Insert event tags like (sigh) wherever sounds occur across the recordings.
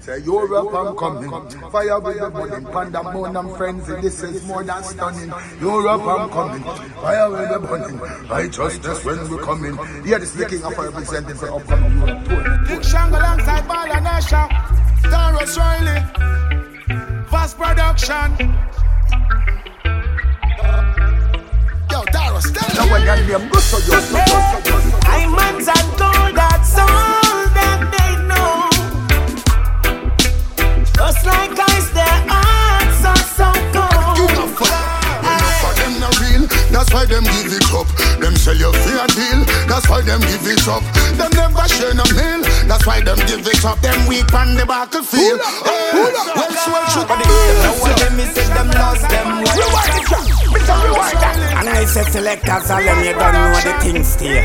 Say Europe, I'm coming. Fire with the burning. Pandemonium frenzy. This is more than stunning. Europe, I'm coming. Fire with the burning. Righteousness when we coming. Yeah, this is the king of representing the upcoming Europe tour. Big Shang alongside Bala Nasha. Tarrus Riley. Fast production. Yo, Tarrus, tell Now when your name goes so you Diamonds and gold, that's all that's why them give it up. Them sell you for a deal, that's why them give it up. Them never share no meal, that's why them give it up. Them weak on the battlefield. Hey, well, swell should But them know what them is, said them lost them way. And I said selectors, all them you don't know the things here.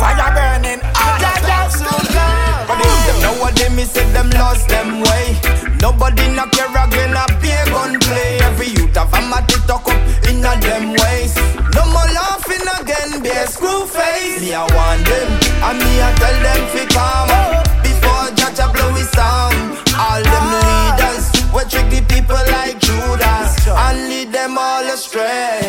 Fire burning, all of them so good. But them, them know what them is, said them lost them way. Nobody knock your again, a beer gun play. Every youth have a matty tuck up in a them ways. No more laughing again, be a screw face. Me I want them, and me I tell them fi calm. Before judge a blow his song. All them ah. leaders, we trick the people like Judas and lead them all astray.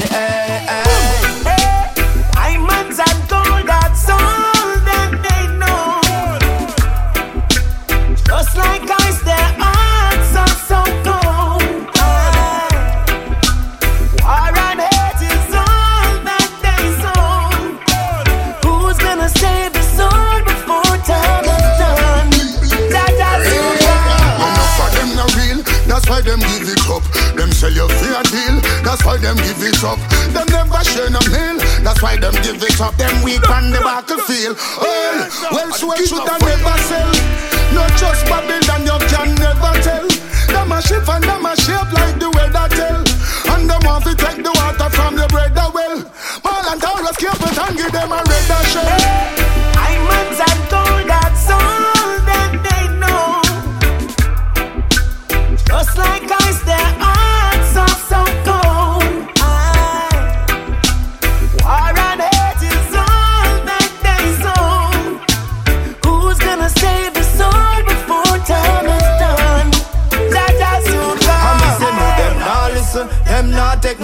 That's why them give it up. Them never share no meal, that's why them give it up. Them weak on the battlefield. Hey, well, swell should I never sell. Not just Babylon, you can never tell. Them a shift and them a shape like the weather tell. And them want to take the water from the bread well. Ball and Tarrus keep it and give them a red shell.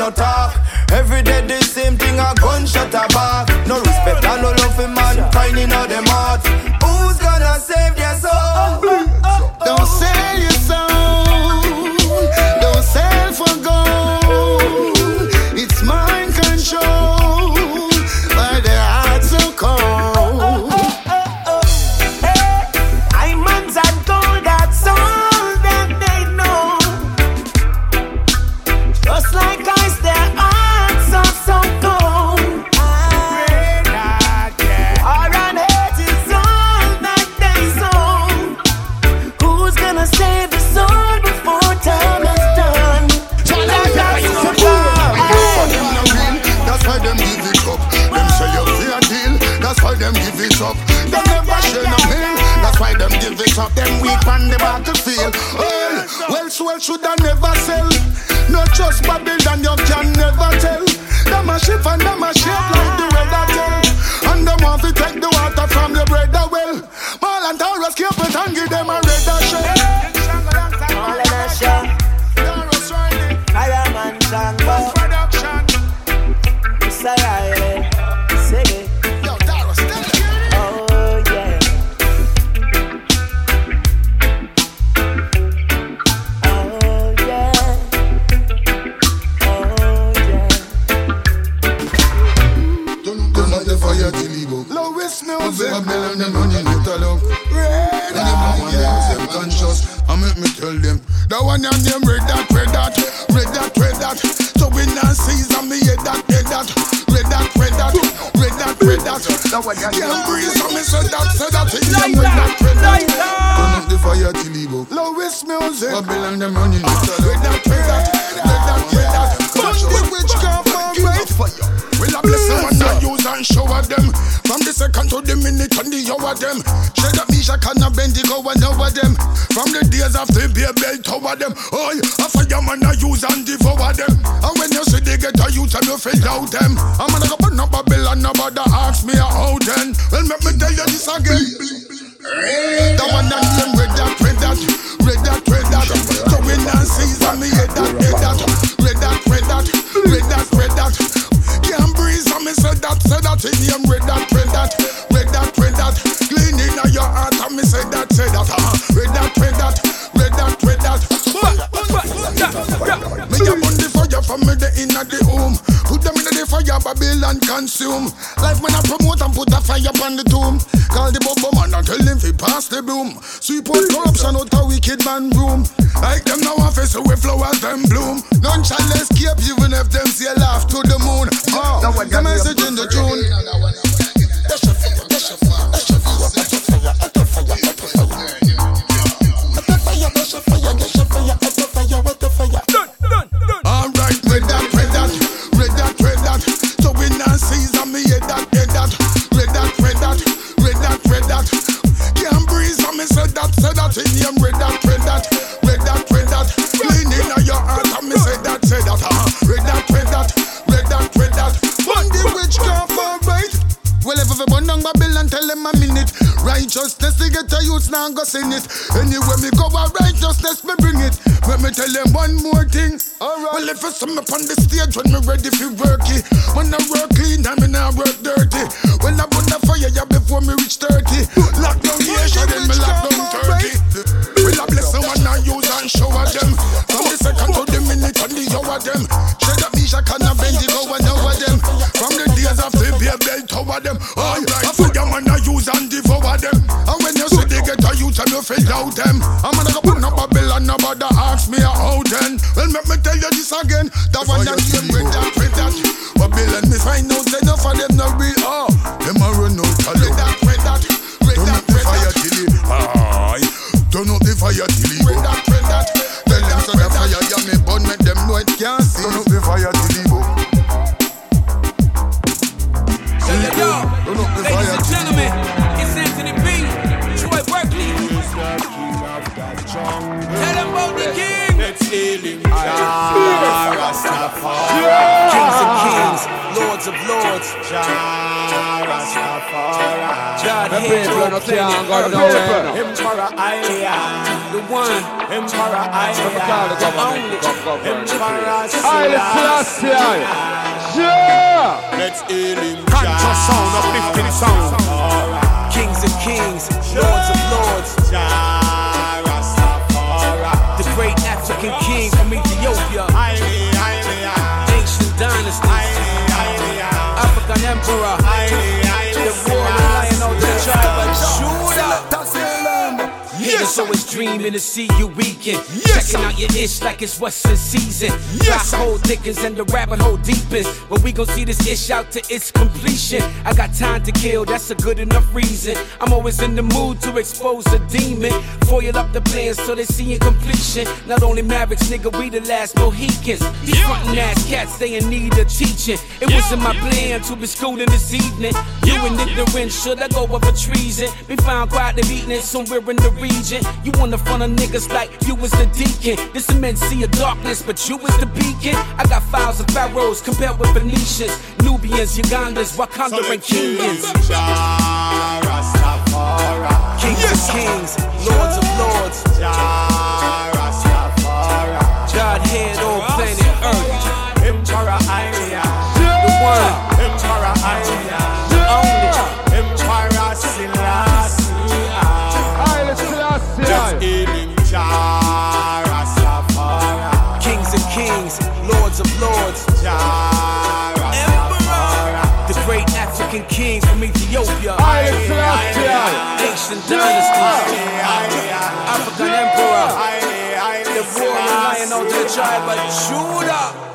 No talk. Every day the same thing, a gunshot a back. No respect and no love for mankind in all them hearts. Who's gonna save should I Alright. Well, Selassie. Let's heal him. Haters always dreaming to see you weaken. Checking out your ish like it's what's in season. Yes. hole thickens and the rabbit hole deepens. But we gon' see this ish out to its completion. I got time to kill, that's a good enough reason. I'm always in the mood to expose a demon. Foil up the plans so they see in completion. Not only Mavericks, nigga, we the last Mohicans. These frontin' ass cats, they in need of teaching. It wasn't my plan to be schooling this evening. You and ignorance, should I go over treason? Be found quietly beating it somewhere in the region. You on the front of niggas like you was the deacon. This immense sea of darkness, but you was the beacon. I got files of pharaohs compared with Phoenicians, Nubians, Ugandans, Wakanda, and Kenyans. Kings of kings, lords of lords. God head on planet Earth. Emperor. The one, Emperor. African king from Ethiopia. Ancient dynasties. African emperor. The warrior lion of the tribe of Judah.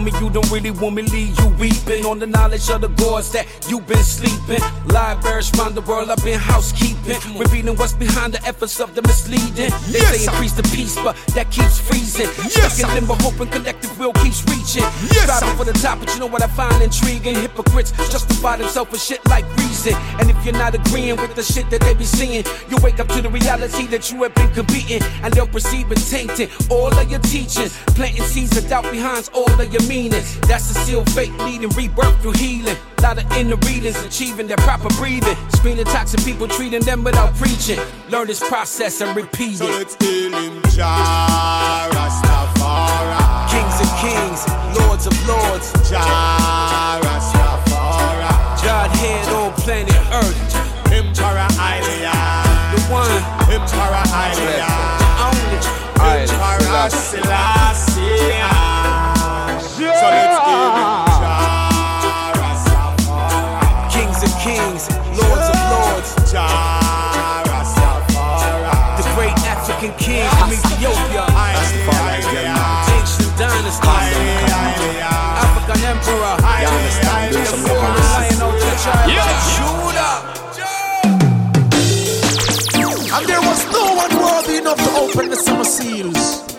Homie, you don't really want me leave you weeping on the knowledge of the gods that you've been sleeping. Libraries round the world, I've been housekeeping, revealing what's behind the efforts of the misleading. They Yes, say increase the peace, but that keeps freezing. Yes, Stuck in limbo, hoping collective will keeps reaching. Yes, Striving for the top, but you know what I find intriguing? Hypocrites justify themselves with shit like reason. And if you're not agreeing with the shit that they be seeing, you wake up to the reality that you have been competing, and they'll perceive it tainted. All of your teachings, planting seeds of doubt behind all of your meaning. That's the seal fate leading rebirth through healing. A lot of inner readings, achieving their proper breathing. Screening toxic people, treating them without preaching. Learn this process and repeat it. So it's healing. heal him, Kings of kings, lords of lords. Jah Rastafari. Godhead on planet Earth. Emperor Haile. The one. Emperor Haile. The only. Emperor Selassie. Kings and kings, lords of lords. The great African king from Ethiopia. Ancient. African. And there was no one worthy enough to open the summer seals.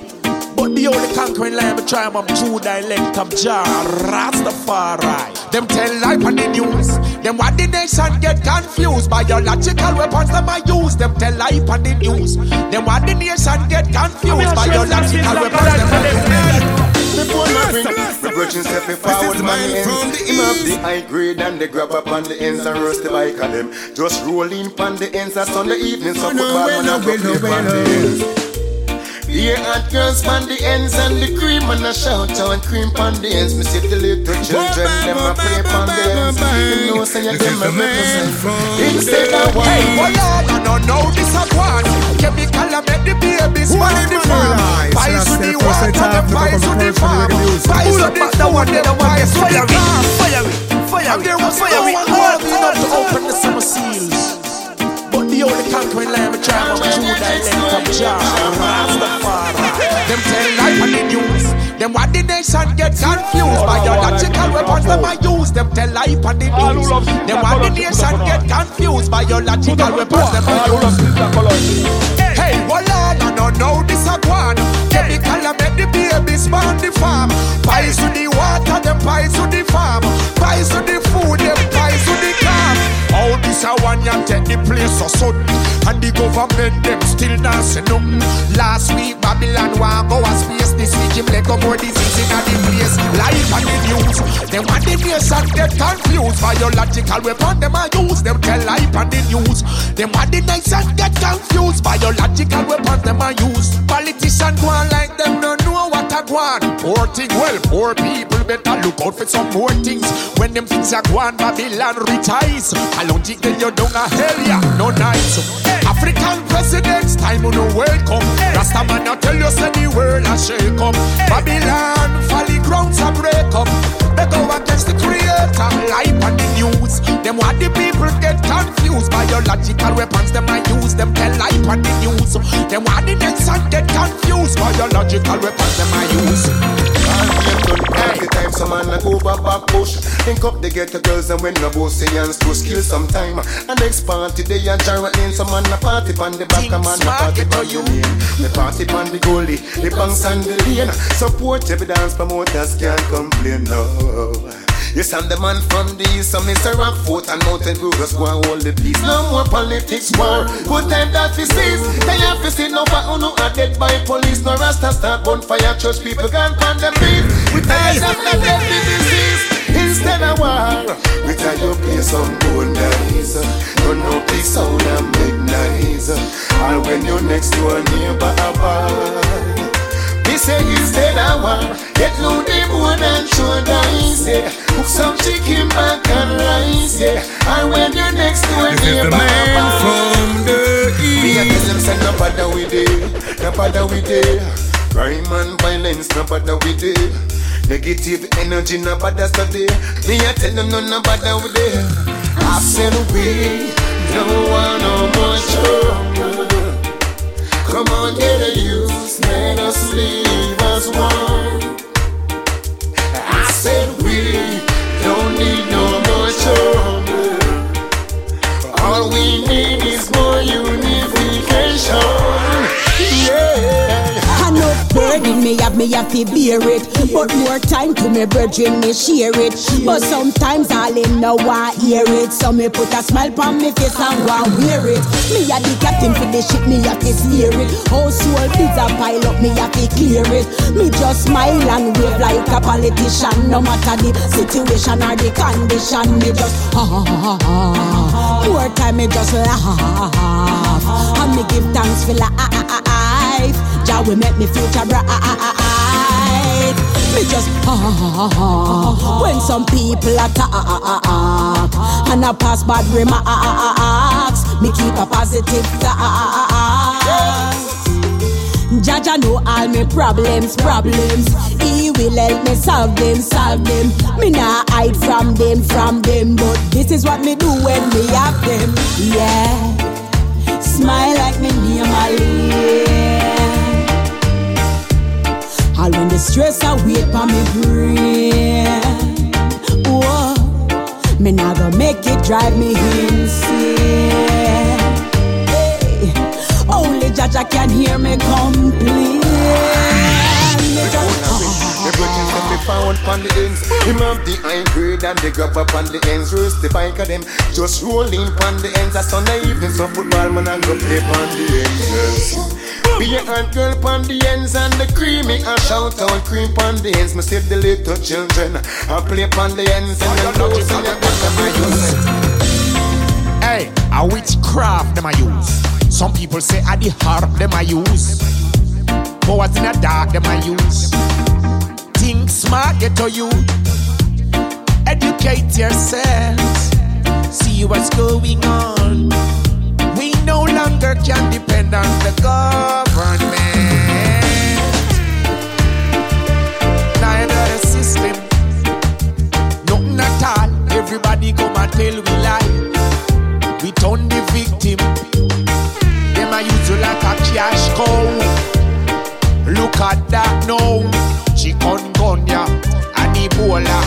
But the only conquering lion of tribe of Judah, elect of Jah, Rastafari. Them tell life on the news. Them want the nation get confused. By biological weapons them I use. Them tell life on the news. Them want the nation get confused. Biological weapons them I use. Before my ring, the virgin step forward man ends. Him have the high grade and the grab up on the ends and roast the bike on them. Just rolling on the ends on Sunday evening, so football when I go play on the ends. Yeah, hot girls on the ends and the cream and I shout out cream on the ends. Me see the little children, them a play on the ends. You know, say you them a represent. Instead of one. Hey, well, Lord, I don't know this a one. Chemical, I make the babies born if the farm. Pies that's to the water, the pies to the farm. Pies to the the one, the one, the fire it, fire it, fire And there was fire no it, one fire worthy enough to open the summer seals. But the only conquering lion of tribe of Judah, elect of Jah, Rastafari. Them tell life on the news. Them want the nation get confused. Biological weapons them I use. Them tell life on the news. Them want the nation get confused. Biological weapons them I use. Hey, well, Lord, I don't know this a one. Chemical, I make the babies born the farm. Pies to the water, them pies to the farm. Pies to the food, them All this a one ya take the place so sudden. And the government them still dancing up. Last week Babylon want go a space. This week him let go more disease in the place. Life on the news. Them want the nation get confused. Biological weapon them a use. Them tell life on the news. Them want the nation get confused. Biological weapons them a use. Politician go like them no know what go on. Poor thing, well, poor people better look out for some more things. When them things are gone, Babylon retires. I don't think that you're down a hell, yeah, no nice. African presidents, time on the world come. Rasta man, I tell you, say the world a shake up. Babylon, folly grounds a break up. They go against the creator, life on the news. Them want the people get confused. by your logical weapons, them I use. Them tell life on the news. Them want the nation get confused. by your logical weapons, them I use. Every time some man a go back push Link up the ghetto girls and when no bossy hands to skill some time. And next party they a gyrating Some man a party pan the back a man a party pan you. mean The party pan the goalie, the banks and the lane. Support every dance promoters can't complain no Yes, I'm the man from the east, so Mr. Rockfort and Mountain View just go and hold the peace. No more politics war, good time that we cease. They have to see no for uno are dead by police. No rasta start bonfire, church people can't pan them beef. We tired of the deadly disease. Instead of war, we tell you play some good nice. Don't know play sound and make noise. And when you next to a neighbor a bar. Me say instead of war, get low the bone and show dice, yeah. Cook some chicken back and rice, yeah. And when you next to a This is the neighbor man from the east, me a tell them say no bother with it, no bother with it. Crime and violence, no bother with it. Negative energy, no bother study. Me a tell them no, no bother with it. I said we don't want no more trouble. Come on, get a use, let us live as one. I said we don't need no more trouble. All we need is more unification. Burden me have me have to bear it. But more time to me brethren me share it. But sometimes all in no want hear it. So me put a smile on me face and go and wear it. Me a the captain for the ship me have to steer it. Household bids a pile up me have to clear it. Me just smile and wave like a politician. No matter the situation or the condition Me just ha ha ha ha More time me just laugh. And me give thanks for life Jah will make me future bright. Me just ah when some people attack and I pass bad remarks. Me keep a positive thought. Jaja know all me problems, problems. He will help me solve them, solve them. Me nah hide from them, from them. But this is what me do when me have them. Yeah, smile like me near my Ali. All when the stress I wait for me brain. Whoa, me nah go make it drive me insane. Hey, only Jaja can hear me complain. Just- The bridges that we found on the ends. Him have the high grade and the grab up on the ends. Roast the bike of them, just rolling on the ends. A Sunday evening, so football man and go play on the ends. Be a hot girl on the ends and the creamy and shout out cream on the ends. Me see the little children and play on the ends and the nose and the back of my. Hey, a witchcraft them I use. Some people say a the harp them I use. Powers in the dark them I use. Think smart, get to you. Educate yourselves. See what's going on. We no longer can depend on the government. Neither the system. Nothing at all. Everybody come and tell we lie. We turn the victim. Them I use you like a cash cow. Look at that now. Chikungunya and Ebola.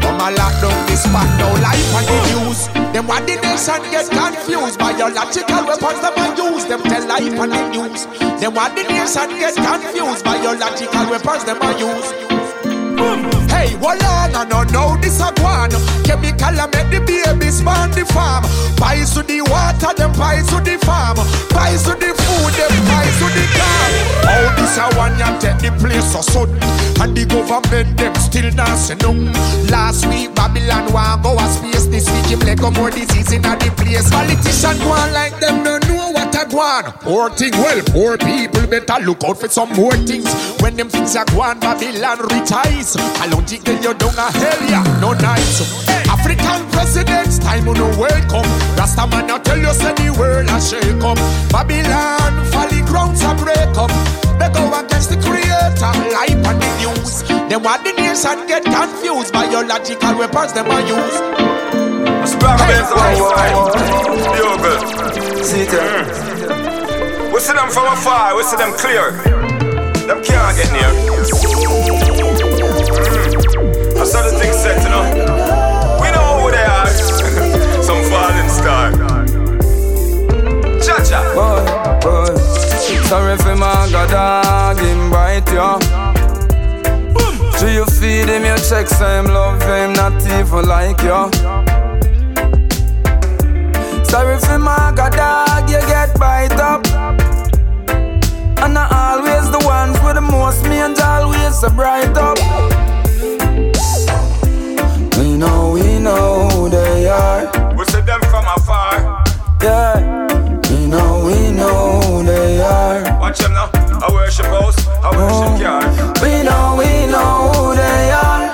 Come a lock down this spot now. Life on the news. Them what the nation get confused. Biological weapons them I use. Them tell life on the news. Them what the nation get confused. Biological weapons them I use. Hey, hold on, I don't know this a guan. Chemical I make the babies spawn the farm. Pies to the water, them pies to the farm. Pies to the food, them pies to the car. All this a one ya take the place so sudden. And the government them still say no. Last week Babylon want go a space. This week him let go more disease in a the place. Politician go on like them no know what a guan. Poor thing, well, poor people better look out for some more things. When them things are gone, Babylon retires. Don't think that you don't a hell yeah, no nice. African presidents, time on the world come. Rasta man I tell you say the world a shake up. Babylon, falling grounds a break up. They go against the creator, life on the news. Them what the news nation get confused. Biological weapons them a use. Hey, See them. We see them from afar, we see them clear. Them can't get near. Mm. I saw the thing set, you know. We know who they are. (laughs) Some falling star. Cha. Boy, boy. Sorry for my god dog, him bite ya. Do you feed him your checks, him love him, not even like you. Sorry for my god dog, you get bite up. And not always the ones with the most means always so bright up. We know, we know who they are. We see them from afar. Yeah. Watch them now. I worship house, I worship oh, yard. We know, we know who they are.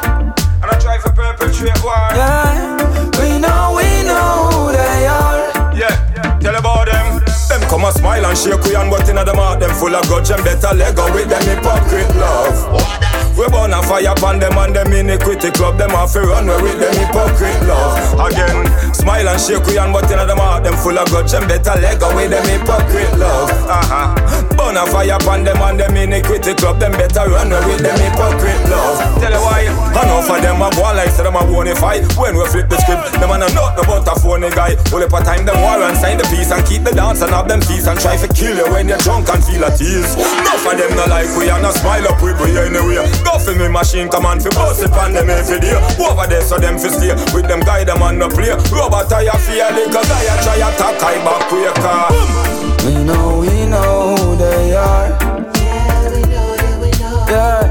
And I try to perpetrate war. Yeah. Shake we and but inna them heart them full of grudge and better leg go with them hypocrite love. We burn a fire upon them and them iniquity club them off run we with them hypocrite love. Again, smile and shake we and but inna them heart them full of grudge and better leg go with them hypocrite love. Uh-huh. Burn a fire upon them and them iniquity club them better run we with them hypocrite love. Tell you why. Enough of them a go like say them a bonify. When we flip the script, them a no nothing about a phony guy. All up a time them war and sign the peace and keep the dance and have them peace and try to kill you when you're drunk and feel at ease. Enough of them no like we and no smile up with we anyway. Go for me machine come on fi bust it on them every day. Over there so them fi stay with them guy them on no play. Rubber tire fear cause I a try attack I back quicker. We know, we know who they are. Yeah. We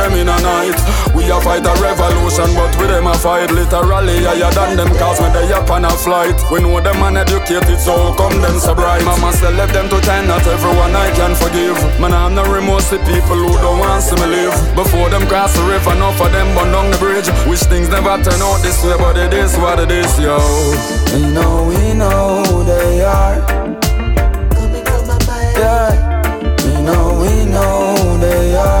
them in a night. We a fight a revolution, but with them a fight literally higher than them cause when they up on a flight. We know them uneducated, so come them so bright? Mama said left them to time, not everyone I can forgive. Man, I'm no remorse to people who don't want to me live. Before them cross the river, enough of them burn down the bridge. Wish things never turn out this way, but it is what it is, yo. We know, we know who they are. Yeah. We know, we know who they are.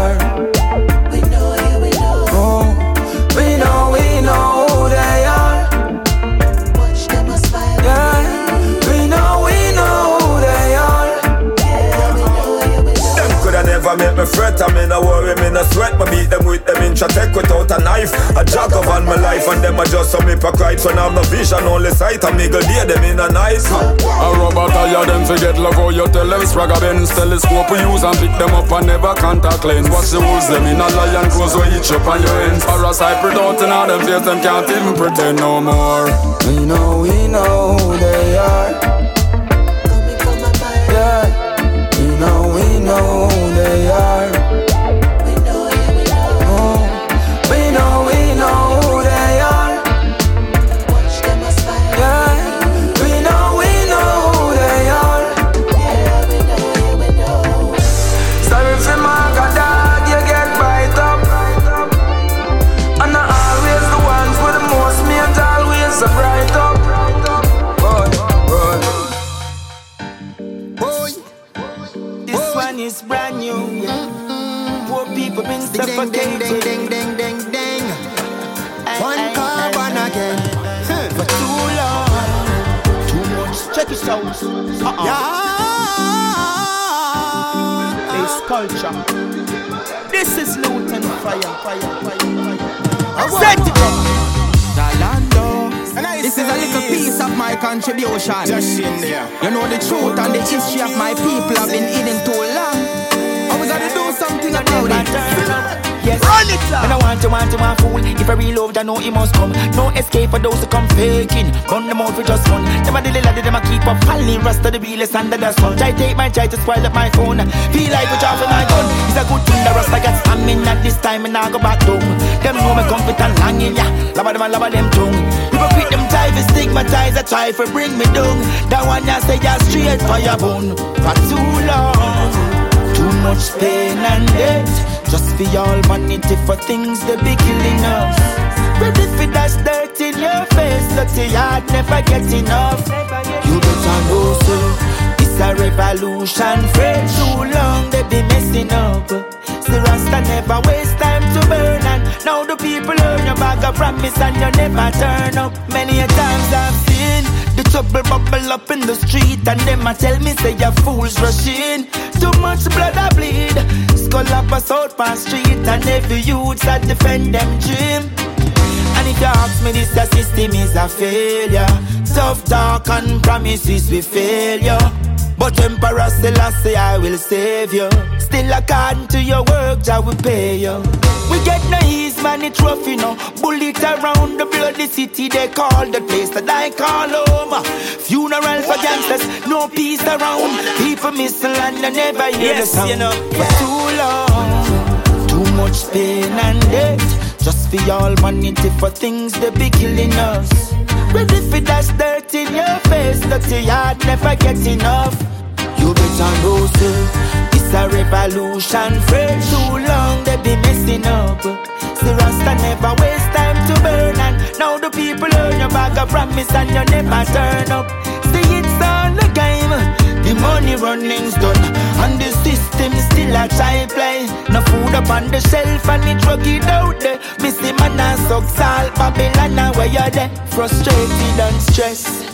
Punch I beat them with them take without a knife. A jog of all my life, and them are just some hypocrites when I have no vision, only sight. I make a day them in a nice. A rubber tire them forget love how you tell them Spragga Benz telescope we use and pick them up and never contact lens. Watch the wolves them in a lion clothes we each up on your ends. Parasite product in all them face them can't even pretend no more. We know, we know who they are. Yeah. We know, we know been suffocating. Ding, ding, ding, ding, ding. One carbon again. For too long. Too much. Check it out. Uh-uh. This culture. This is Luton fire, fire, fire, fire. Set it up. Zalando. This is a little piece of my contribution. Just in there. You know the truth and the history of my people have been hidden too long. And we gotta do something about it. Yes. Run it up. And I want you, want you, want fool. If I real love, I know he must come. No escape for those who come faking. Run them out for just fun. Them a the lila, them a keep up. Falling rust of the realest under the sun. Try take my try to spoil up my phone. Feel like we drop my gun. It's a good thing the rust I got stamina at this time and I go back down. Them know me comfort and longing, yeah. Lava them and lava them tongue. Hypocrite them to stigmatize, I try for bring me down. That one ya say ya straight for your bone. For too long. Too much pain and death Just for y'all vanity for things they be killing us. Ready for that dirt in your face Dirty heart never get enough. You better know so It's a revolution. Friend too long they be messing up. See Rasta never waste time to burn And now the people earn your bag of promise And you never turn up. Many a times I've seen the trouble bubble up in the street And them a tell me say your fools rushing Too much blood I bleed. Skull up a South Park Street And every youth that defend them dream. And if you ask me this the system is a failure. Tough talk and promises we fail you but Emperor Selassie, I will save you. Still according to your work, I will pay you. We get no ease, man, it's rough, you know. Bullet around the bloody city, they call the place that I call home. Funeral for gangsters, no peace around. People missing and they never hear Yes, the sound. you know. For too long, too much pain and death. Just for y'all vanity for things they be killing us. Ready for that in your face, dirty heart never get enough. You better know, sir, it's a revolution. Friend, too long they be messing up. See, Rasta never waste time to burn, and now the people earn your bag of promise and you never turn up. See, it's all the game. The money running's done, and the system still a try play. No food up on the shelf, and the drug it out there. Missy man and suck salt, Babylon, now where you're there. Frustrated and stressed.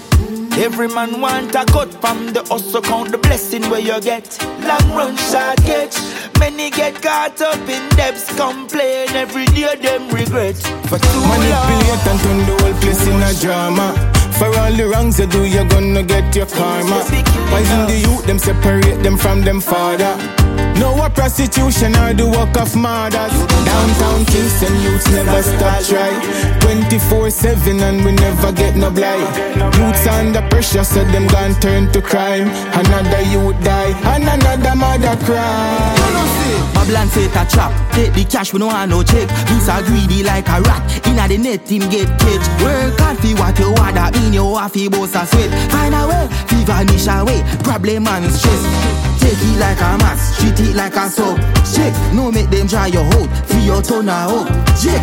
Every man want a cut from the hustle count the blessing where you get. Long run short catch. Many get caught up in debts, complain every day them regret. For too Manipulate and turn the whole place in a drama. For all the wrongs you do, you're gonna get your karma. Poison the youth, them separate them from them father. No a prostitution or the work of murders. Downtown Kingston youths never stop try. 24-7 and we never get no blight. Youths under pressure, so them gone turn to crime. Another youth die, and another mother cry. Babylon it a trap. Take the cash, we no want no check. Youths are greedy like a rat. Inna the net, him get caged. Work hard for what you want, that mean you have boss a sweat. Find a way, fi vanish away. Problem and stress. Take it like a mass, treat it like a soap. Check, no make them dry your hold. Free your turn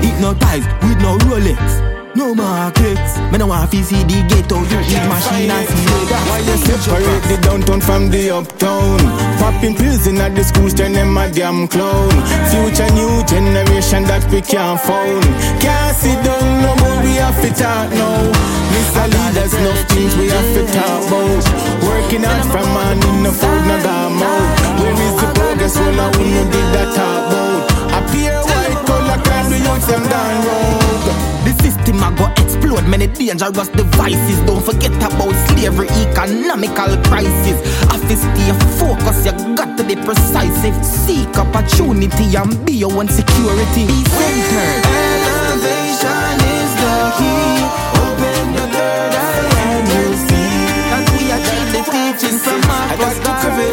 it no ties with no Rolex. No markets. Me no want to see the ghetto. You eat machine and see later. Why you separate the downtown from the uptown? Popping pills in at the schools, turn them a damn clown. Future new generation that we can't found. Can't sit down no more, we have to talk now. Mr. Leaders, no things we have to talk about. Working hard from morning, no food, no gum out. Where is the progress? Well, I wouldn't did that talk about. A pure white collar crime, do youths them down road. The system a go explode many dangerous devices. Don't forget about slavery, economical crisis. Office stay focus, you got to be precise. If seek opportunity and be your own security. Be centered. Elevation is the key. Open the third eye and you'll see. Cause we achieve the teachings from Marcus Garvey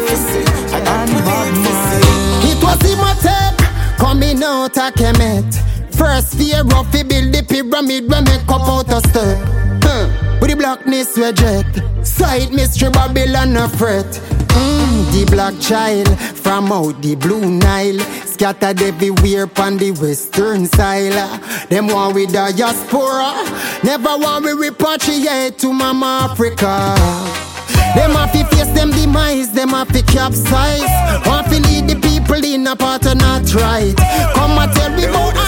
and Bob Marley. It was Imhotep coming out of Kemet. First fear of fi build the pyramid when me cup out a step. Huh. With the blackness reject. Sight mystery Babylon a fret. Mm, the black child from out the blue Nile Scattered everywhere pon the western side Them want with diaspora Never want we repatriate to Mama Africa them have to face them demise, them have to capsize. Want to lead the people in a part of not right. Come and tell me about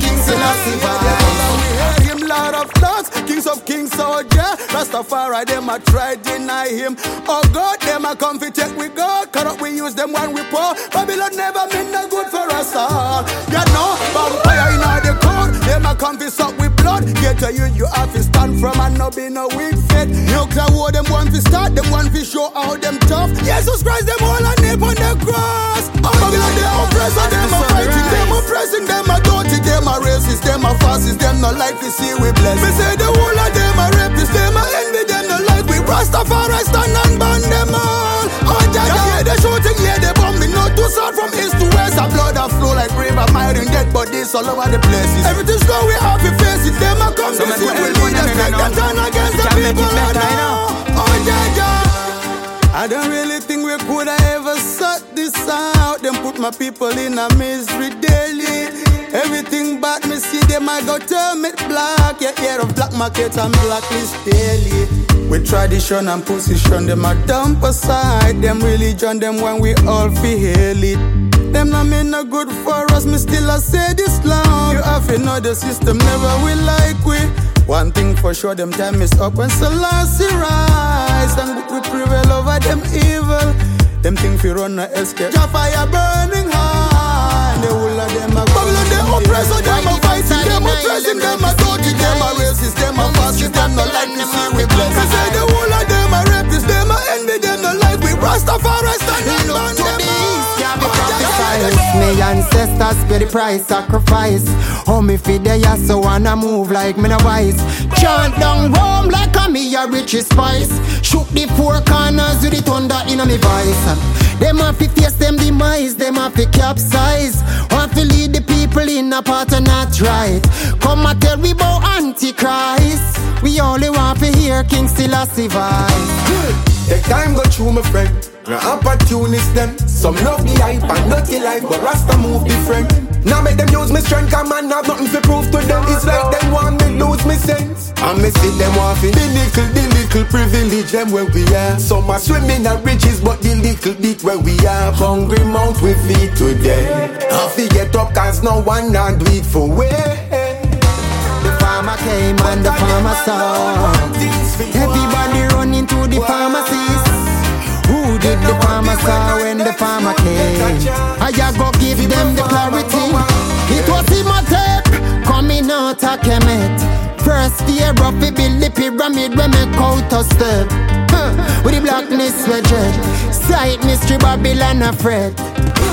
King Selassie vibes. him Lord of Lords, Kings of Kings, soldier. Rastafari, them a try deny him. Oh God, them a come fi take we God. Corrupt we use them when we poor. Babylon never meant no good for us all. You know, vampire in all the court. Them a come fi suck with blood. Get to you, you have to stand from and no be no weak fit. Nuclear war, them want fi start, them want fi show how them tough. Jesus Christ, them all a nail on the cross. Oh, Babylon, they oppressor, them a them them no like to see we blessed. Me say the whole of them a rapist, them a envy, them no like we Rastafari stand and ban them all. Oh, yeah, yeah, yeah, they shooting, yeah, they bombing, not too south from east to west. A blood a flow like river, myring dead bodies all over the places. Everything's slow, we have to face it. Them a come So this me we lead us them them turn against the make people. I know. Oh, yeah, yeah. I don't really think we could have ever sort this out. Them put my people in a misery daily. Everything but me see them, I go turn it black. Yeah, hear of black market and blacklist daily. With tradition and position, them a dump aside. Them religion, them when we all feel it. Them not mean no good for us, me still I say this loud. You have to know the system never will like we. One thing for sure, them time is up when Selassie rise and we prevail over them evil. Them think fi run no escape. Jah fire burning high, Babylon them oppressor, oh, them a fighting, them oppressing, them a dirty, them a racist, them a fascist, them no like to see we blessed. They say the whole of them a rapists, them a envy, them no like we Rastafari stand and ban them. Oh, me ancestors pay the price, sacrifice. Oh, me feed the ya so wanna move like me no wise. Chant down Rome like a me a richest spice. Shoot the four corners with the thunder in me voice. Them have to face them demise, them have to capsize. Want to lead the people in a part of not right. Come and tell me about Antichrist. We only want to hear King Selassie voice. The time go through my friend. No opportunists them. Some love the hype and dirty life, but Rasta move different. Now make them use me strength, cause man have nothing to prove to them. It's like them want me lose me sense. And me see them want the little, the little privilege them where we are. Some are swimming at riches, but the little bit where we are. Hungry mouth we feed today. Have to get up, cause no one not do it for way. The farmer came and the farmer saw. Everybody running to the pharmacies. Farmer saw when the farmer came? I go give them the clarity. It was Imhotep coming out of Kemet. First year of we build the pyramid when me out a step. Huh. (laughs) With the blackness reject. Sight mystery Babylon afraid.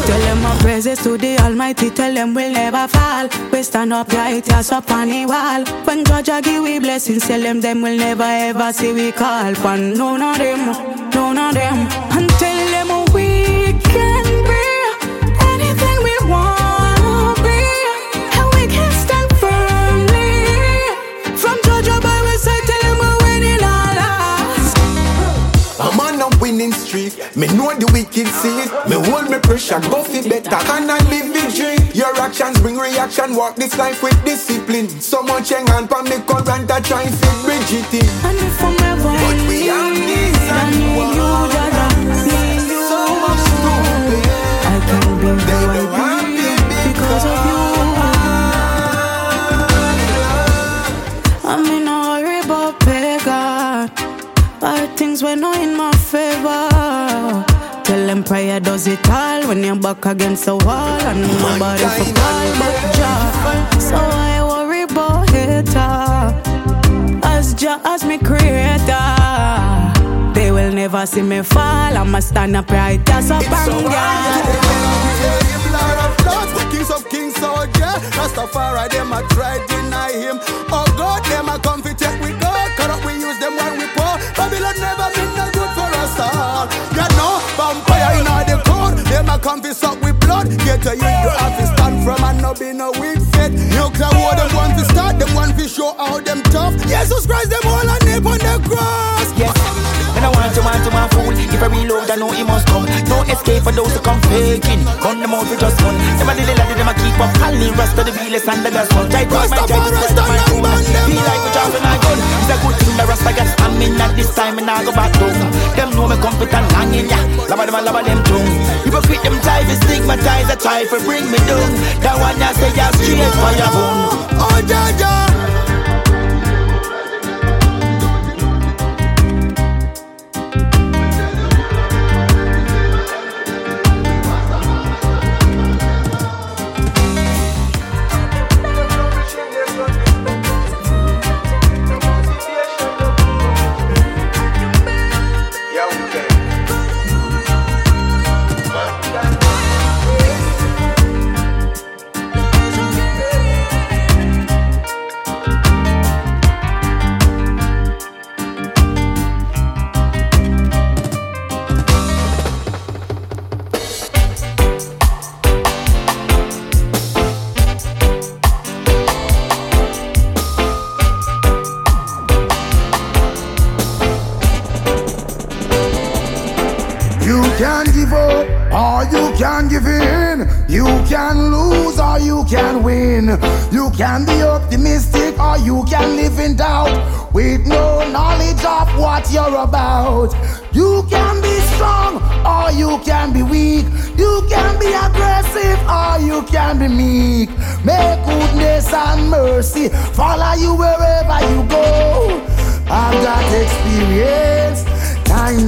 Tell them my praises to the Almighty. Tell them we'll never fall. We stand up right, yes, up on the wall. When a give we blessings, tell them them will never ever see we call. Pan none of them, none of them. And tell them we can be winning streak. Me know the wicked see it. Me hold me pressure, go fi better. Can I live the dream? Your actions bring reaction. Walk this life with discipline. So much hang on pa me current I try fit bridge it in. Prayer does it all when you're back against the wall and nobody for call but Jah. So I worry about hater as Jah as me creator. They will never see me fall. I'ma stand up right as a banger. Of kings, yeah. Rastafari, them a try deny him. Oh God, them a come fi take we go. Corrupt we use them when we pour. Babylon never been no good for us all. Come fi suck with blood. Get to you, you have to stand from and no be no weak fit. Nuclear war, them want to start, them want to show how them tough. Jesus Christ, them all a nip on the cross. Yes. And I want to want to my fool. If I reload, I know he must come. No escape for those who come faking. Gun them out with just one. Them a dilly lady, them a keep up. Holly rest of the wheelers and the one. Try to my to rest my phone. Feel like we dropping my gun. It's a good thing the rest I got stamina at this time and I go back down. Know me competent long in ya. Lava them, lava them too. People quit them type of stigmatize. I try for bring me down. That one ya say ya straight fire bone. Oh, ja,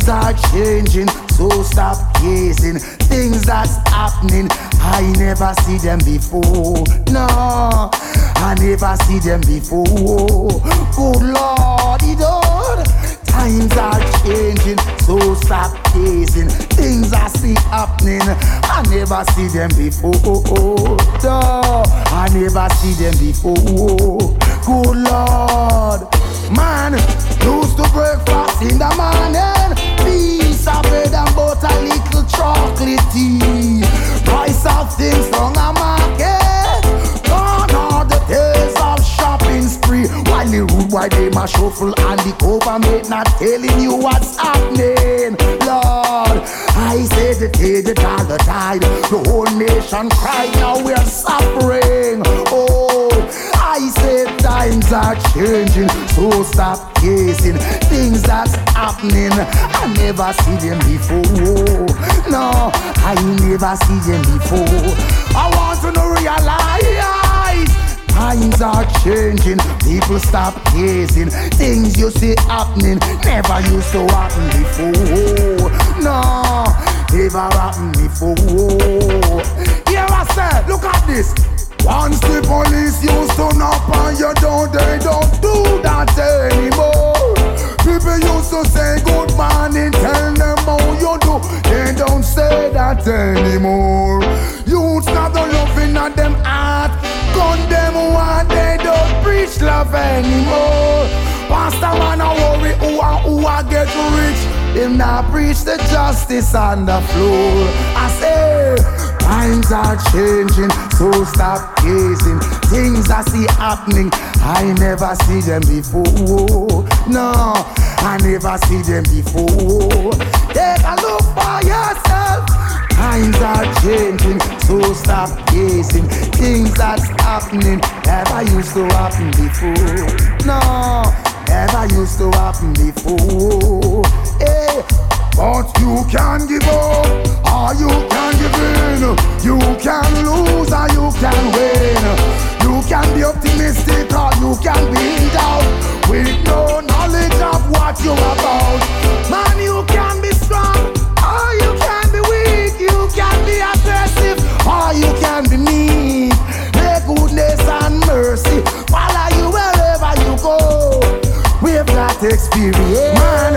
Times are changing, so stop gazing. Things that's happening, I never see them before. No, I never see them before. Good Lord, Lord. Times are changing, so stop gazing. Things I see happening, I never see them before. No, I never see them before. Good Lord, man, used to breakfast in the morning. Piece of bread and butter, little chocolate tea. Price of things from a market. Gone are the days of shopping spree. While the rude boy they my shuffle and the government not telling you what's happening. Lord, I say the day the dollar died, the whole nation cried. Now we're suffering. Oh, I say times are changing, so stop gazing. Things that's happening, I never see them before. No, I never see them before. I want to know realize. Times are changing, people stop gazing. Things you see happening never used to happen before. No, never happened before. Here I say, look at this. Once the police used to knock on your door, they don't do that anymore. People used to say good morning, tell them how you do. They don't say that anymore. Youths not the loving at them heart. Them one, they don't preach love anymore. Pastor man, I worry who and who I get rich. Him not preach the justice on the floor. I say. Times are changing, so stop gazing. Things I see happening, I never see them before. No, I never see them before. Take a look for yourself. Times are changing, so stop gazing. Things that's happening never used to happen before. No, never used to happen before. Hey. But you can give up or you can give in. You can lose or you can win. You can be optimistic or you can be in doubt. With no knowledge of what you're about. Man, you can be strong or you can be weak. You can be aggressive or you can be mean. May goodness and mercy follow you wherever you go. We've got experience. Man,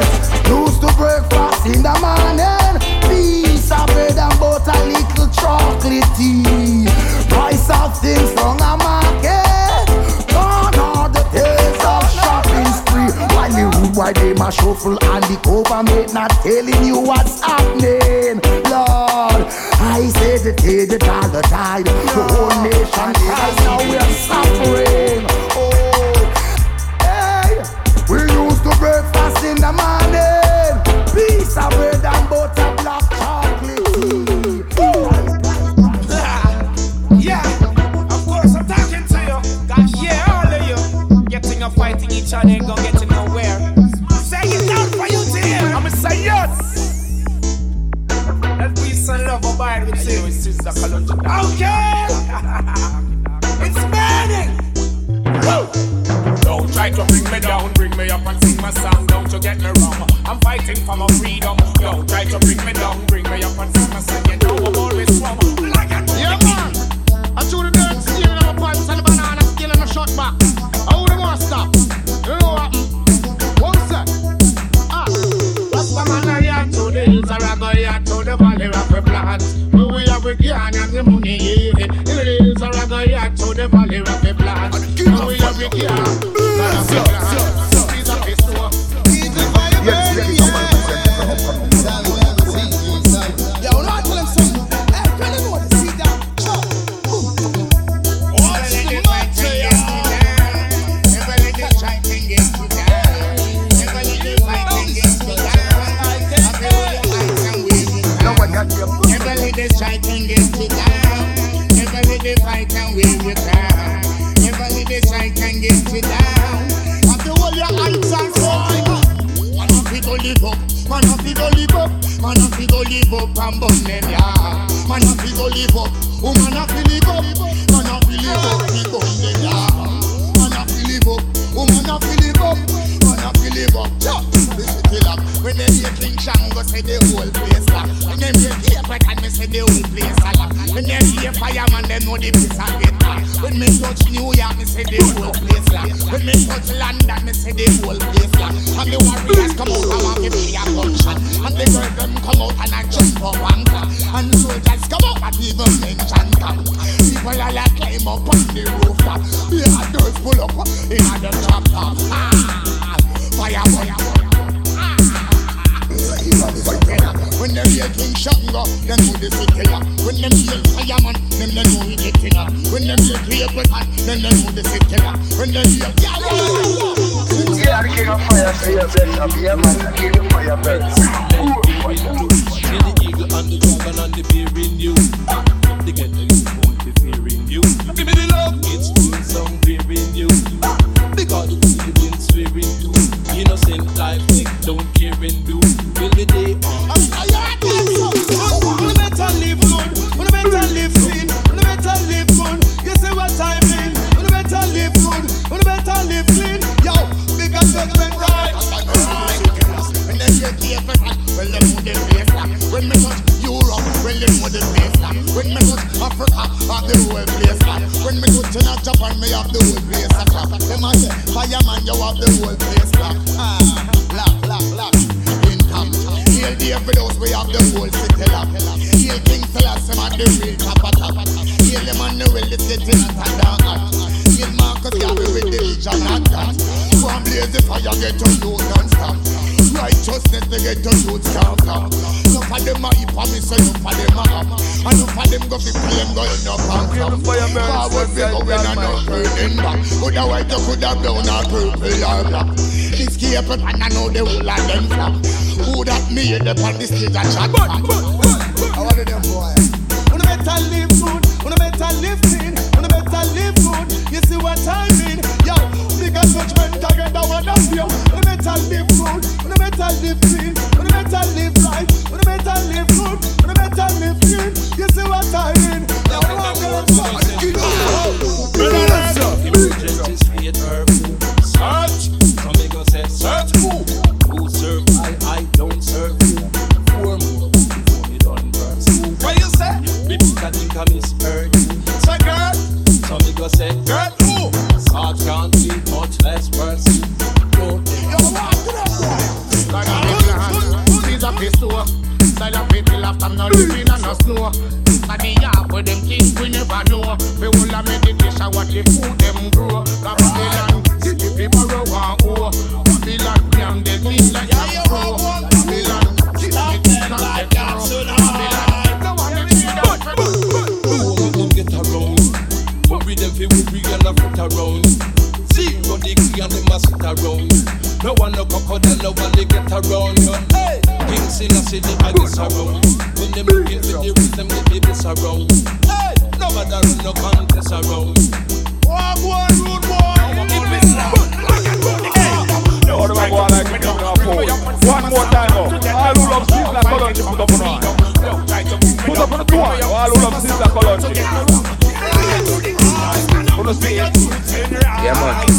used to break breakfast in the morning. Piece of bread and butter, little chocolate tea. Price of things from a market. Gone are the days of shopping spree. While the wood, why they my shuffle and the government not telling you what's happening. Lord, I say the day the dollar died. The whole nation cries now we're suffering. Oh, hey, we used to breakfast in the morning. Piece of bread and butter, black chocolate. Yeah, of course I'm talking to you. Gosh, yeah, all of you. Getting up fighting each other ain't gonna get nowhere. Say it down for you to hear. I'ma say yes. Let peace and love abide with you. Okay. (laughs) it's burning. Woo. Don't try to bring me down, bring me up and sing my song. Don't you get me wrong. I'm fighting for my freedom. Don't try to bring me down, bring me up and sing my song. You know I'm always strong. Like a Yeah, man. I chew the dirt stealing on my pipes and the banana skin and the shot back. How the want stop? You know what? What's that? Ah. Rasta man a yard to the hills, rag a yard to the valley of the plant. Where we have the can and the money, yeah. In the hills, a rag a yard to the valley of the plant. Where we have the can live up and burn them, yeah. Man up, we go live up. Oh, man up, we live up. Man up, we live up. We burn them, yeah. Man up, we live up. Oh, man up, we live up. Man up, we live up. Yeah. The lock. When they hear King Shango say the whole place lock. When they hear Cape me say the whole place a lock. When they hear Fireman, they know the place a get. When me touch New York, me say the whole place lock. When me touch London, me say the whole place lock. And the warriors come out and want to play a gunshot. And the girls them come out and I jump up and clap. And soldiers come out and even mention top. People all a climb up on the rooftop. The others pull up in the top top. Ah, fire, fire, fire. When them hear King Shango, them know the city ya. When them hear Fireman, them they know we get ya. When them hear Cleveland, then they know the city ya. When them hear yeah, yeah, the king of fire, for your best. I'm here, man. The king of fire, the eagle and the dragon and the in you. The get the be you. Give me the love, it's doing some China, Japan, me have the whole place lock. Them a say, fireman, you have the whole place lock. Ah, lock, lock, lock. In top. Hail David House, we have the whole city lock. Hail King Selassie, man, the real top of top. Hail Emmanuel, the real city not a dark. Hail Marcus Garvey with the vision and that. From blaze the fire, get to you non-stop. Righteousness, they get to you stop. Enough of them a hip and me enough of them a up. Enough of them go fi play, go end up and come. Forward we going and not turning back. Coulda white, you coulda brown or purple or black. Escape and I know the whole of them flap. Who that made up on the stage a chat back? How are them boy? Wanna better live good, wanna better live clean, wanna better live good. You see what I mean? Yo, bigger judgment together, wanna feel. Wanna better live good, better live clean, wanna better live right, wanna better live good, wanna better live clean. You see what I mean? Wanna Emergency Speed. Yeah, man.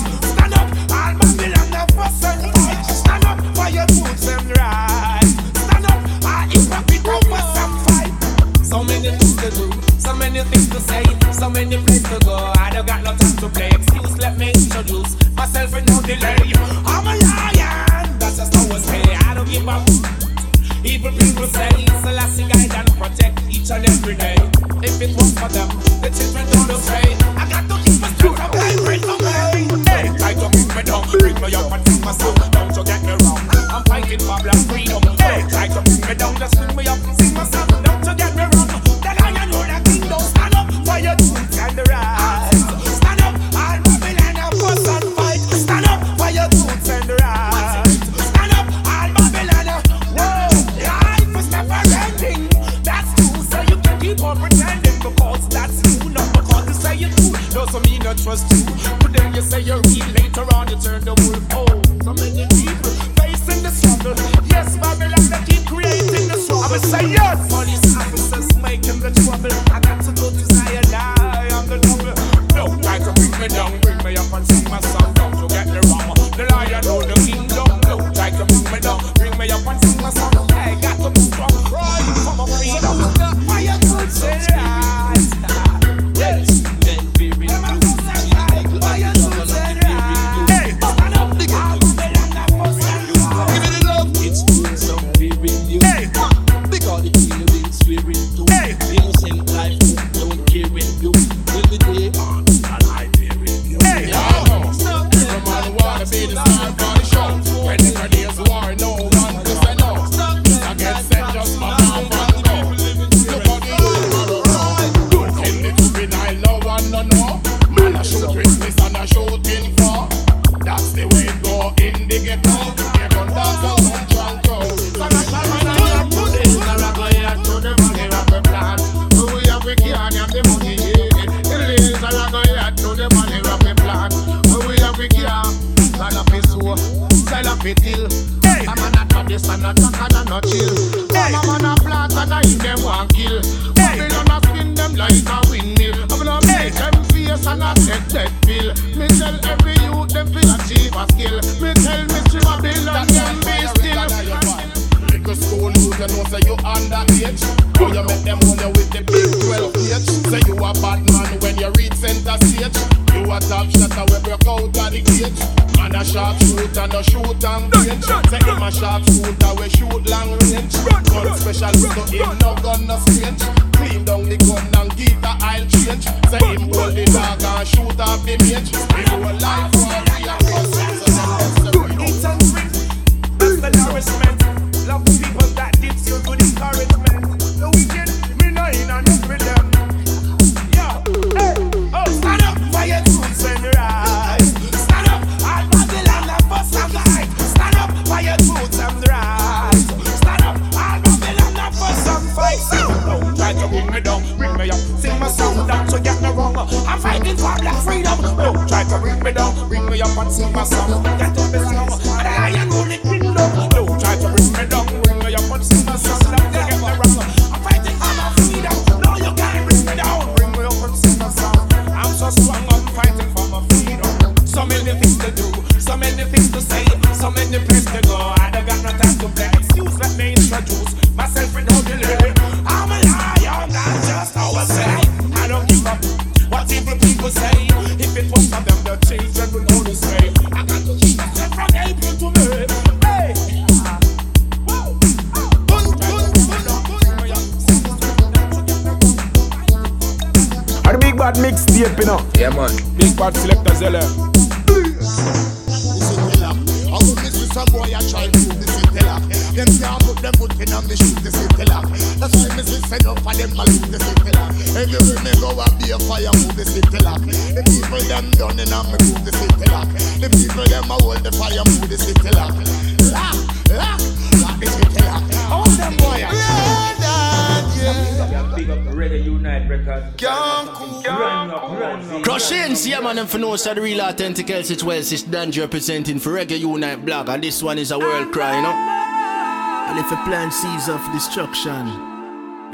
For no the real authentic Elsich Wells is Danger presenting for Reggae Unite blog, and this one is a world cry, you know. And if a plan sees of destruction,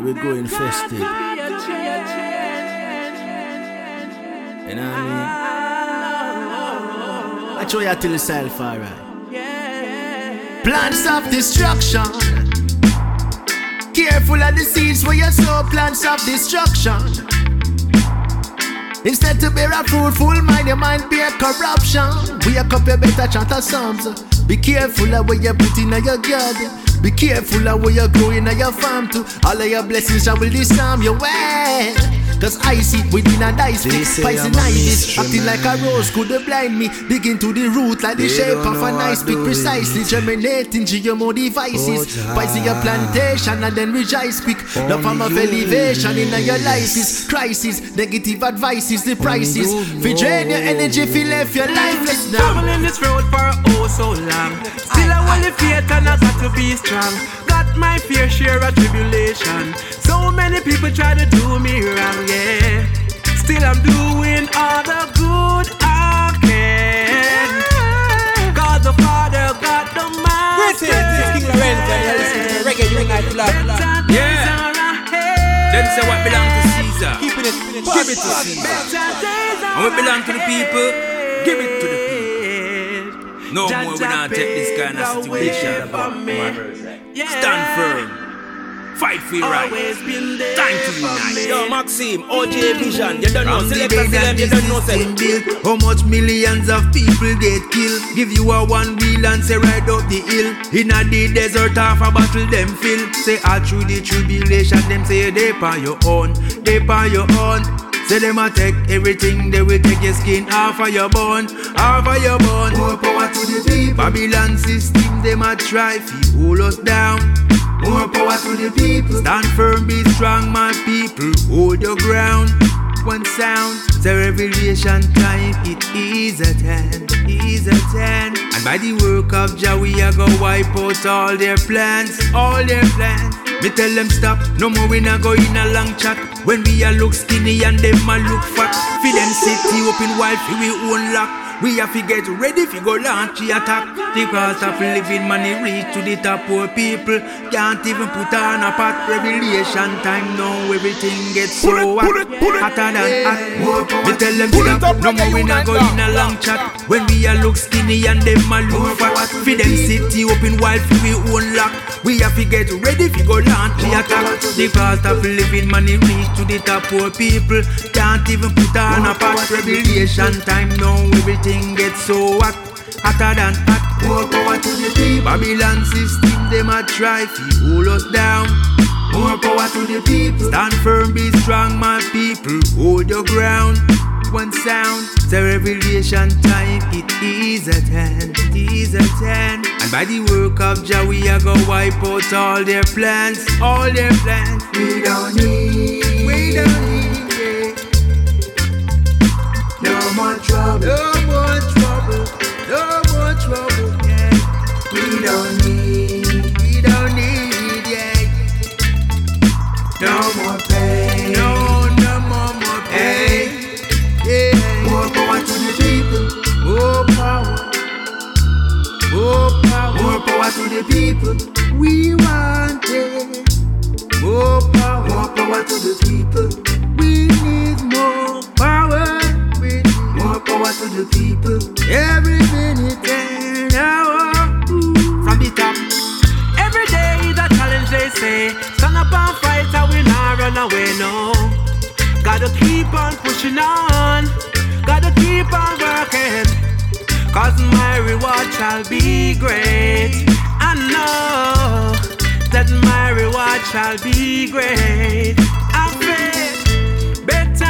we go infested. You know what I mean? I show you till yourself, alright. Plans of destruction. Careful of the seeds where you sow plants of destruction. Instead to bear a fruitful mind, your mind bear corruption. Wake up, you better chant a psalms. Be careful of what you put in your garden. Be careful of what you grow in your farm too. All of your blessings shall will disarm your way. Cause I sit within a dice They pit, say poison I'm acting mystery like a rose could have blind me. Digging to the root like the shape of a know nice what pick, to precisely do. germinating GMO devices. Oh, Poison your plantation and then rejoice quick. No form of elevation in your lysis, crisis, negative advices, the prices. you Fi drain your energy, fi left your lifeless now. Traveling this road for oh so long. Still I want the faith and I got to be strong. Got my fair share of tribulation. So many people try to do me wrong, yeah. Still I'm doing all the good I can. God the Father, God the Master. Greetings, King Lorenzo, and you're listening to Reggae Unite Blog. Yeah. Them say what belong to Caesar. Keeping it, give it to Caesar. And what belong to the people, give it to the people. No more we not take this kind of situation. Stand firm. Fight for your right. Time to unite. Yo, Maxime, OJ Vision, you don't know. Select us, them, you don't know. built, how much millions of people get killed? Give you a one wheel and say ride up the hill. In a the desert, half a battle them fill. Say all through the tribulation, them say they on your own, they on your own. Say them a take everything, they will take your skin off of your bone, off of your bone. More power to the people. Babylon system, them a try to hold us down. More power to the people. Stand firm, be strong, my people. Hold your ground. One sound, the revelation time. It is at hand, is at hand. And by the work of Jah, we are go wipe out all their plans, all their plans. Me tell them stop, no more we not go in a long chat. When we a look skinny and them a look fat. Fi them city open fi we own lock. We have to get ready fi go launch the attack. The cost of living money reach to the top. Poor people can't even put on a pot. Revelation time now, everything gets so hot, hotter than hot. Me tell them stop, no more we not go in a long chat. When we are look skinny and them a look fat. Fi them city open wide, fi we own lock. We have to get ready fi go launch the attack. The cost of living money reach to the top. Poor people can't even put on a pot. Revelation time now, everything gets so hot, hotter than hot. More power to the people. Babylon system, them a try to hold us down. More power to the people. Stand firm, be strong, my people. Hold your ground. One sound, the revelation time. It is at hand, it is at hand. And by the work of Jah, we are go wipe out all their plans, all their plans. We don't need, we don't need, yeah. No more trouble, no We don't need, we don't need, yeah. No more pain, no, no more, pain, yeah. More power to the people, more power, more power, more power to the people. We want it. More power, more power to the people. We need more power. More power to the people. Every minute hour. The top. Every day is a challenge, they say. Stand up and fight, and we not run away, no. Gotta keep on pushing on. Gotta keep on working. Cause my reward shall be great. I know that my reward shall be great. I faith better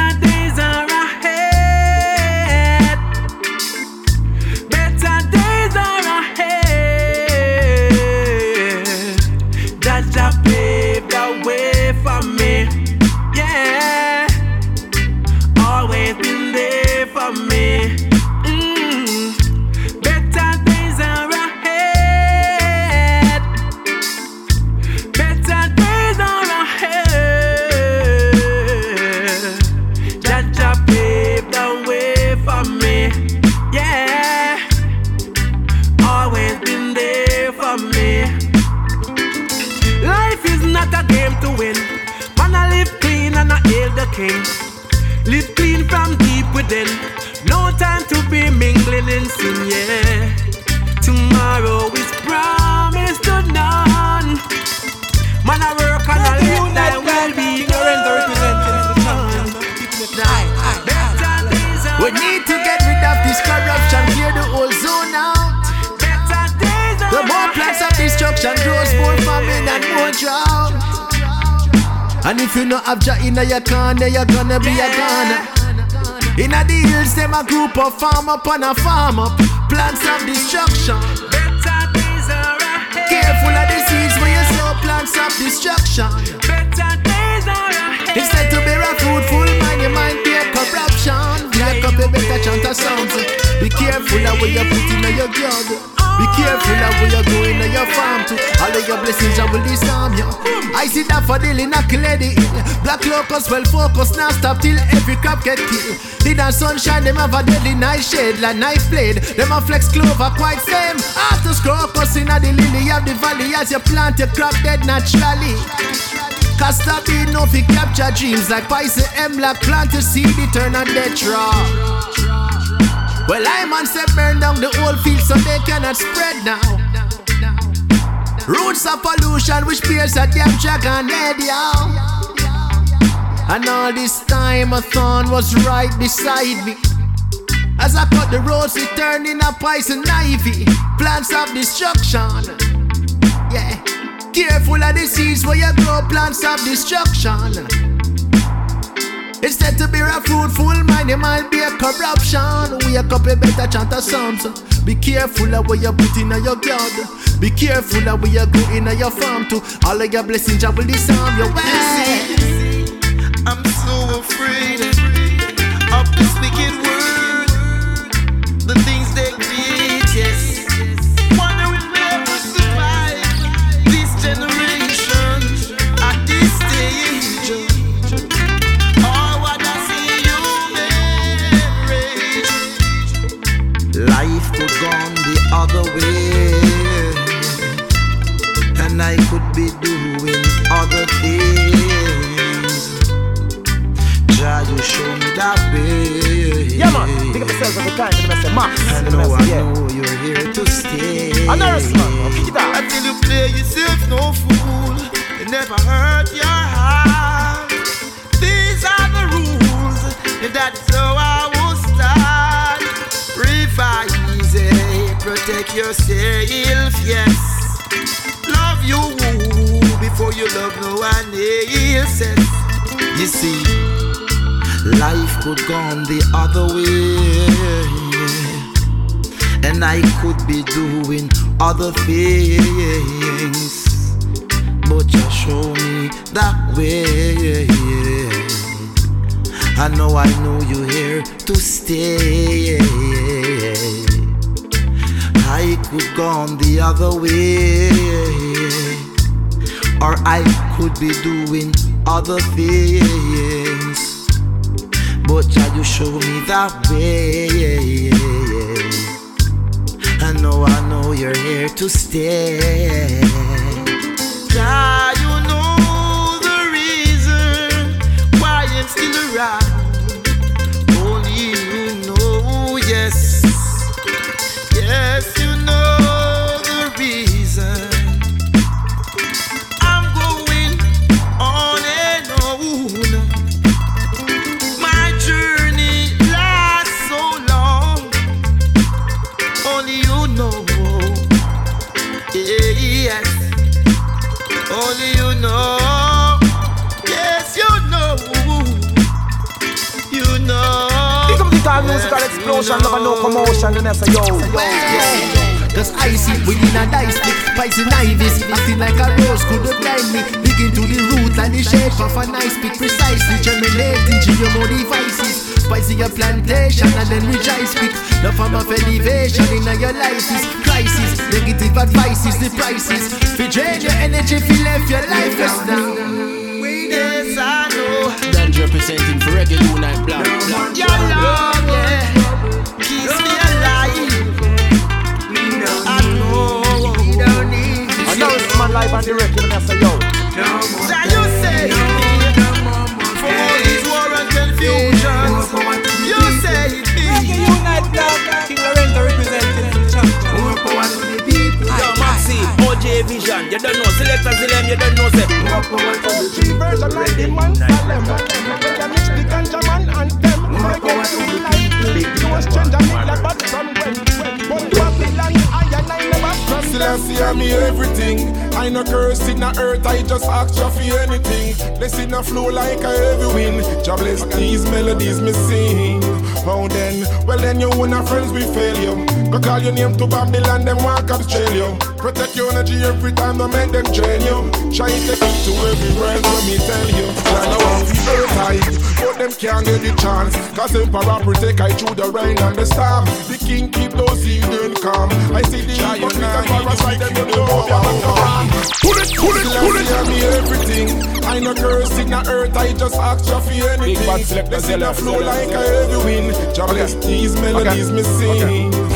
farm up and a farm up. Plants of destruction. Better days are up. Careful of the seeds when you sow plants of destruction. Better days are ahead. Instead to bear a fruitful mind, your mind be a corruption. Wake up, you better chant a song. Be careful of what you're put in your garden. Be careful of where you go on your farm to. All of your blessings I will disarm you. I see that for knock lady. Black locust well focused, now stop till every crop get killed. Did the sunshine, them have a deadly night shade, like knife blade. Them a flex clover quite same. After crocus in the lily of the valley as you plant your crop dead naturally. Stop being no fi capture dreams like Pisces M black plant to seed turn on dead raw. Well, I man say burn down the whole field so they cannot spread now. Roots of pollution which pierce a damn dragon eh, head, y'all. And all this time a thorn was right beside me. As I cut the roads, it turned in a poison ivy. Plants of destruction. Yeah. Careful of the seeds where you grow plants of destruction. Instead to be a fruitful mind, it might be a corruption. Wake up, you better chant a psalms. Be careful of what you put in your garden. Be careful of where you go in your farm to. All of your blessings, I will disarm your way. I'm so afraid of this wicked. The things they create, yes. Wonder if we ever survive this generation at this stage. Oh, see human rage. Life could gone the other way, and I could be doing other things. Jah, you show me that way. Yeah, man. Pick up yourself every time. And I say, Max. I know, I yeah. know you're here to stay. I know this, man. Kick it out. Until you play yourself no fool, you never hurt your heart. These are the rules, and that's how I will start. Revise it, protect yourself, yes. Love you before you love no one else. You see, life could go on the other way, and I could be doing other things, but you show me that way. I know, I know you're here to stay. I could go on the other way, or I could be doing other things. But Jah, you show me that way. I know, I know you're here to stay. Jah, you know the reason why I'm still around. Only you know, yes. Yes, musical explosion, never no commotion. And I say, yo, yo. Cause I see within a dice stick, poison ivies Acting like a rose could have blind me Digging to the root and the shape of a nice pick Precisely germinating GMO devices Spicy your plantation and then rejoice quick The form of elevation in your life is crisis Negative advice is the prices Fi drain your energy, fi left your lifeless now Yes, I know. Dandy representing for reggae unite black. black. Your love, yeah, live I say, yo. No more you say, no, no more for all these war and confusion. You say it be. Reggae Unite now. King Lorenzo representing the champ. More power to the people. Yo, Maxi, OJ Vision, you don't know. Selectors, Zilem, you don't know. Say. More power to the people. Version like the man, them. They can mix the ganja man and them. Reggae feel like big. You a stranger, nigga, but from when? When? One Babylon, I and I never from. Still everything. I no curse in the earth, I just ask you for anything. Blessing a flow like a heavy wind. Jah bless these melodies me sing. How then? Well then you wanna friends we fail you. Go call your name to Babylon, them walk up jail you. Protect your energy every time I make them drain you. Try to take it to every word when me tell you. I know how we earth tight, but them can't get the chance. Cause Emperor protect I through the rain and the storm. The king keep those heathen calm. I see the hypocrite and parasite them don't know about Pull it, pull it, pull it. me everything. I no curse in the earth, I just ask you for anything. Let's in a flow like a heavy wind. Jah bless these melodies me sing. But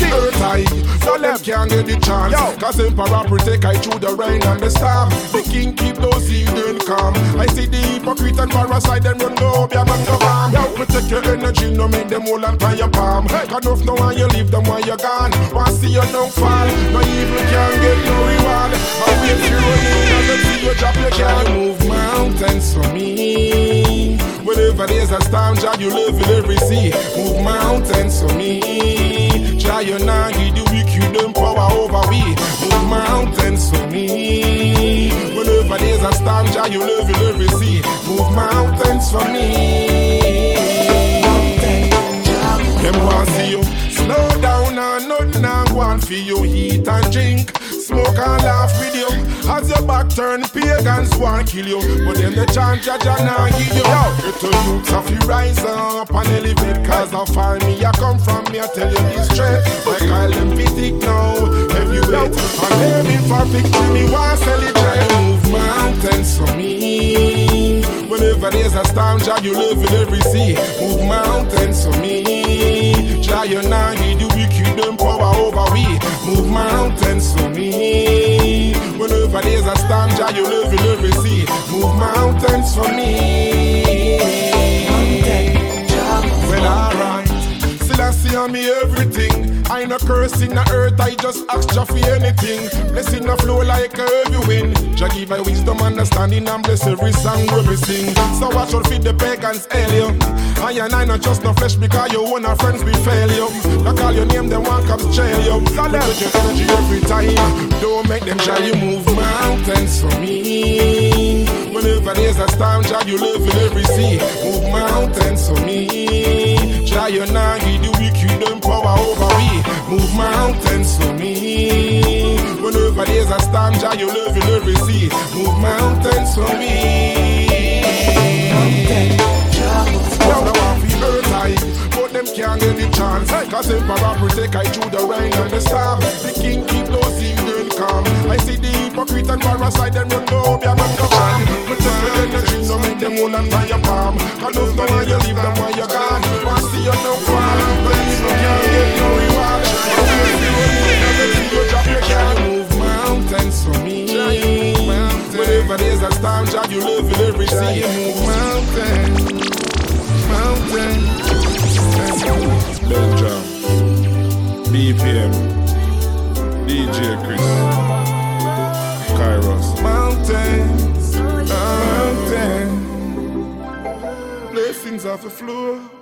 To earth high, so them can't get the chance. Cause Emperor protect I through the rain and the storm. The king keep those heathen calm. I see the hypocrite and parasite them run go be a man go harm. Yo, protect your energy, no make them hold on to your palm. Cut off no one you leave them while you're gone. Want see you no fall, no evil can get no reward. I for you as I see you drop your can you move mountains for me. Whenever there's a storm, Jah, you live in every sea. Move mountains for me. Jah, you not give the wicked them power over we. Move mountains for me. Whenever there's a storm, Jah, you live in every sea. Move mountains for me. Them want see you slow down and nothing and want for you eat and drink. Smoke and laugh with you. As your back turn, pagans want kill you. But then the chant Jaja now give you. Little youths have you rise up and elevate Cause I find me, I come from me, I tell you this straight. I call them physic now, heavyweight. And aiming for victory, me want celebrate. Move mountains for me. Whenever there's a storm, Jah, you live in every sea. Move mountains for me. Jah, you now give the wicked them power over we. Move mountains Whenever there's a storm, Jah, you live in every sea Move mountains for me. Well, alright. Selassie on me everything I no curse in the earth, I just ask Jah for anything. Blessing a flow like a heavy wind Jah give my wisdom, understanding and bless every song we sing. So watch out feed the pagans you I and I not just no flesh because you our friends we fail you I call your name, them one comes jail you let your energy every time. Don't make them try you move mountains for me Whenever there's a storm, Jah you live in every sea. Move mountains for me. Jah you not give the wicked them power over me. Move mountains for me. Whenever there's a storm, Jah you live in every sea. Move mountains for me. Now I to earth high But them can't get the chance. Cause Emperor protect I through the rain and the storm. The king keep heathen calm I see the hypocrite and parasite them run go be a man. Go on Protect your energy so make them hold on by your palm. Cause those no one you leave them while you're gone. Want see you no fall But you can't get no reward. You move mountains me Whenever there's a storm, Jah, you live in every sea Move mountains Mountains Belgium, BPM, DJ Chris, Kairos. Mountains, mountains, blessings off the floor.